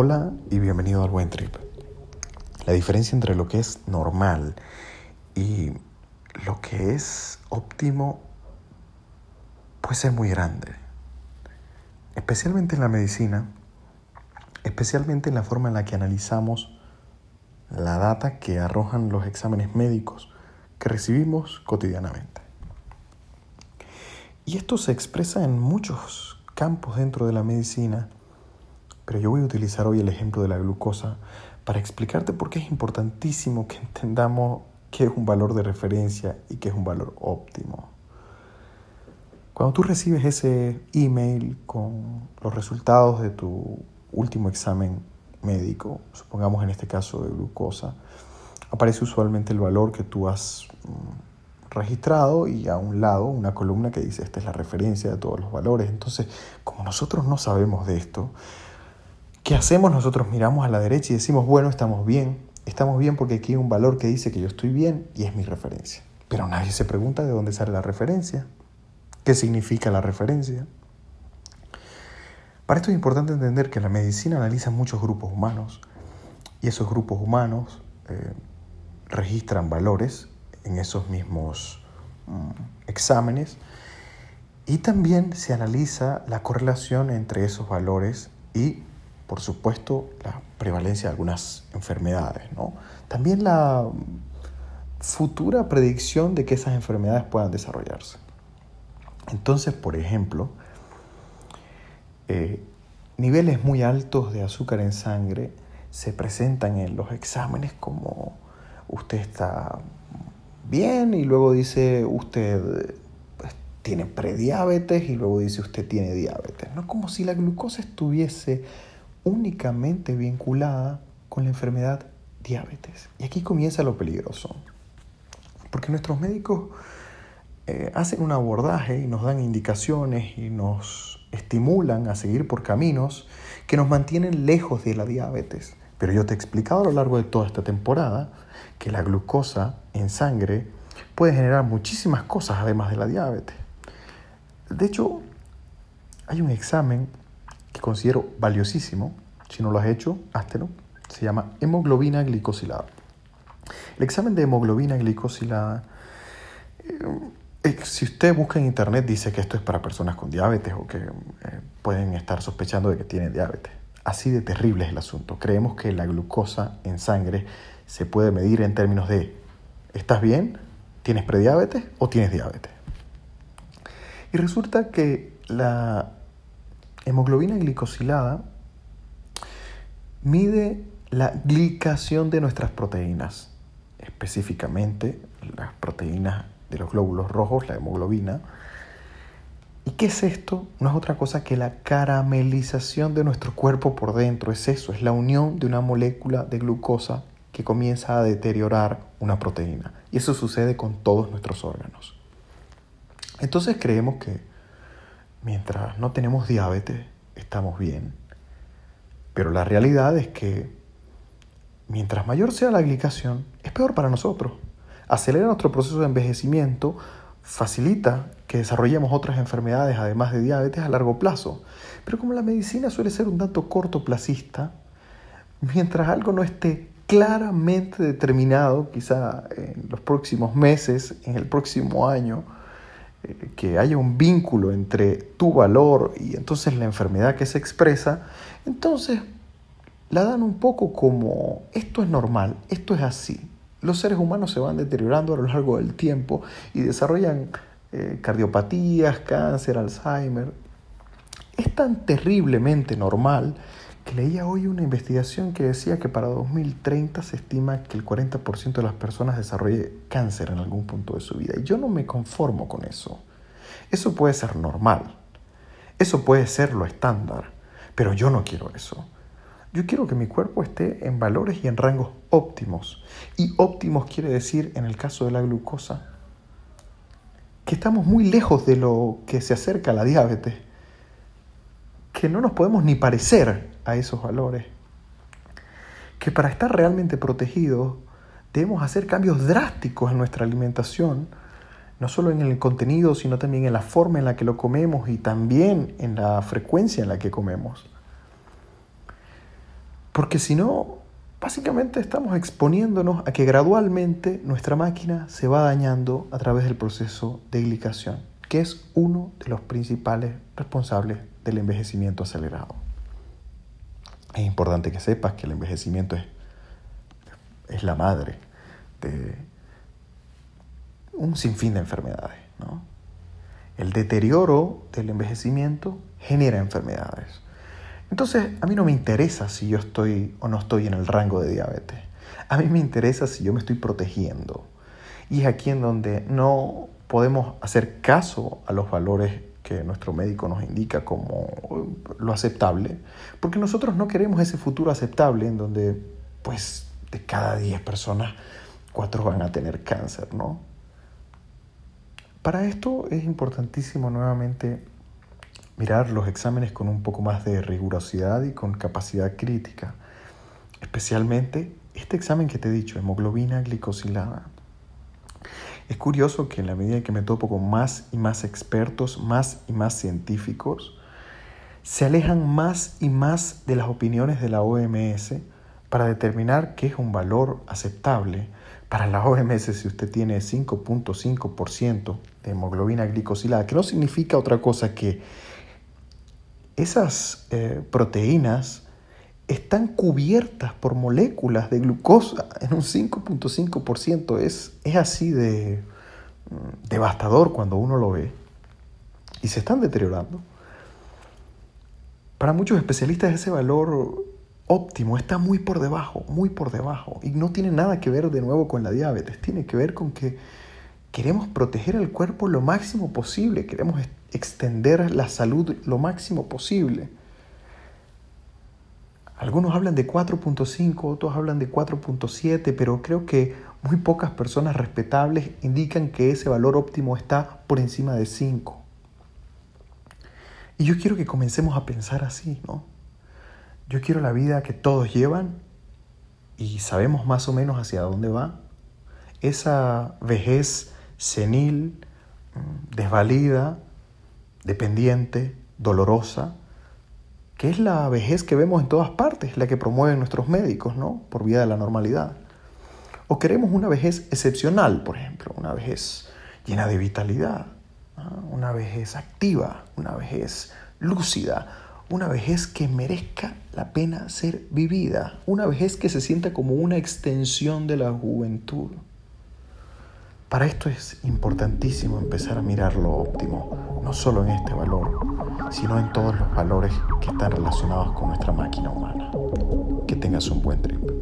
Hola y bienvenido al Buen Trip. La diferencia entre lo que es normal y lo que es óptimo puede ser muy grande. Especialmente en la medicina, especialmente en la forma en la que analizamos la data que arrojan los exámenes médicos que recibimos cotidianamente. Y esto se expresa en muchos campos dentro de la medicina pero yo voy a utilizar hoy el ejemplo de la glucosa para explicarte por qué es importantísimo que entendamos qué es un valor de referencia y qué es un valor óptimo. Cuando tú recibes ese email con los resultados de tu último examen médico, supongamos en este caso de glucosa, aparece usualmente el valor que tú has mm, registrado y a un lado una columna que dice esta es la referencia de todos los valores. Entonces, como nosotros no sabemos de esto, ¿Qué hacemos? Nosotros miramos a la derecha y decimos, bueno, estamos bien, estamos bien porque aquí hay un valor que dice que yo estoy bien y es mi referencia. Pero nadie se pregunta de dónde sale la referencia, qué significa la referencia. Para esto es importante entender que la medicina analiza muchos grupos humanos y esos grupos humanos eh, registran valores en esos mismos mm, exámenes y también se analiza la correlación entre esos valores y por supuesto, la prevalencia de algunas enfermedades, ¿no? También la futura predicción de que esas enfermedades puedan desarrollarse. Entonces, por ejemplo, eh, niveles muy altos de azúcar en sangre se presentan en los exámenes como usted está bien y luego dice usted pues, tiene prediabetes y luego dice usted tiene diabetes. No como si la glucosa estuviese únicamente vinculada con la enfermedad diabetes. Y aquí comienza lo peligroso, porque nuestros médicos eh, hacen un abordaje y nos dan indicaciones y nos estimulan a seguir por caminos que nos mantienen lejos de la diabetes. Pero yo te he explicado a lo largo de toda esta temporada que la glucosa en sangre puede generar muchísimas cosas además de la diabetes. De hecho, hay un examen considero valiosísimo, si no lo has hecho, háztelo, se llama hemoglobina glicosilada. El examen de hemoglobina glicosilada, eh, si usted busca en internet, dice que esto es para personas con diabetes o que eh, pueden estar sospechando de que tienen diabetes. Así de terrible es el asunto. Creemos que la glucosa en sangre se puede medir en términos de, ¿estás bien? ¿Tienes prediabetes o tienes diabetes? Y resulta que la hemoglobina glicosilada mide la glicación de nuestras proteínas, específicamente las proteínas de los glóbulos rojos, la hemoglobina. ¿Y qué es esto? No es otra cosa que la caramelización de nuestro cuerpo por dentro. Es eso, es la unión de una molécula de glucosa que comienza a deteriorar una proteína. Y eso sucede con todos nuestros órganos. Entonces creemos que mientras no tenemos diabetes, estamos bien. Pero la realidad es que mientras mayor sea la glicación, es peor para nosotros. Acelera nuestro proceso de envejecimiento, facilita que desarrollemos otras enfermedades además de diabetes a largo plazo. Pero como la medicina suele ser un dato cortoplacista, mientras algo no esté claramente determinado, quizá en los próximos meses, en el próximo año, que haya un vínculo entre tu valor y entonces la enfermedad que se expresa, entonces la dan un poco como esto es normal, esto es así. Los seres humanos se van deteriorando a lo largo del tiempo y desarrollan eh, cardiopatías, cáncer, Alzheimer. Es tan terriblemente normal leía hoy una investigación que decía que para 2030 se estima que el 40% de las personas desarrolle cáncer en algún punto de su vida. Y yo no me conformo con eso. Eso puede ser normal. Eso puede ser lo estándar. Pero yo no quiero eso. Yo quiero que mi cuerpo esté en valores y en rangos óptimos. Y óptimos quiere decir, en el caso de la glucosa, que estamos muy lejos de lo que se acerca a la diabetes que no nos podemos ni parecer a esos valores. Que para estar realmente protegidos debemos hacer cambios drásticos en nuestra alimentación, no solo en el contenido, sino también en la forma en la que lo comemos y también en la frecuencia en la que comemos. Porque si no, básicamente estamos exponiéndonos a que gradualmente nuestra máquina se va dañando a través del proceso de glicación, que es uno de los principales responsables del envejecimiento acelerado. Es importante que sepas que el envejecimiento es, es la madre de un sinfín de enfermedades. El deterioro del envejecimiento genera enfermedades. Entonces, a mí no me interesa si yo estoy o no estoy en el rango de diabetes. A mí me interesa si yo me estoy protegiendo. Y es aquí en donde no podemos hacer caso a los valores que nuestro médico nos indica como lo aceptable, porque nosotros no queremos ese futuro aceptable en donde, pues, de cada 10 personas, 4 van a tener cáncer, ¿no? Para esto es importantísimo nuevamente mirar los exámenes con un poco más de rigurosidad y con capacidad crítica. Especialmente este examen que te he dicho, hemoglobina glicosilada. Es curioso que en la medida que me topo con más y más expertos, más y más científicos, se alejan más y más de las opiniones de la OMS para determinar qué es un valor aceptable. Para la OMS, si usted tiene 5.5% de hemoglobina glicosilada, que no significa otra cosa que esas eh, proteínas están cubiertas por moléculas de glucosa en un 5.5%. Es, es así de mm, devastador cuando uno lo ve. Y se están deteriorando. Para muchos especialistas ese valor óptimo está muy por debajo, muy por debajo. Y no tiene nada que ver de nuevo con la diabetes. Tiene que ver con que queremos proteger al cuerpo lo máximo posible. Queremos extender la salud lo máximo posible. Algunos hablan de 4.5, otros hablan de 4.7, pero creo que muy pocas personas respetables indican que ese valor óptimo está por encima de 5. Y yo quiero que comencemos a pensar así, ¿no? Yo quiero la vida que todos llevan y sabemos más o menos hacia dónde va. Esa vejez senil, mm, desvalida, dependiente, dolorosa, que es la vejez que vemos en todas partes, la que promueven nuestros médicos, ¿no? Por vía de la normalidad. O queremos una vejez excepcional, por ejemplo, una vejez llena de vitalidad, una vejez activa, una vejez lúcida, una vejez que merezca la pena ser vivida, una vejez que se sienta como una extensión de la juventud. Para esto es importantísimo empezar a mirar lo óptimo, no solo en este valor, sino en todos los valores que están relacionados con nuestra máquina humana. Que tengas un buen trip.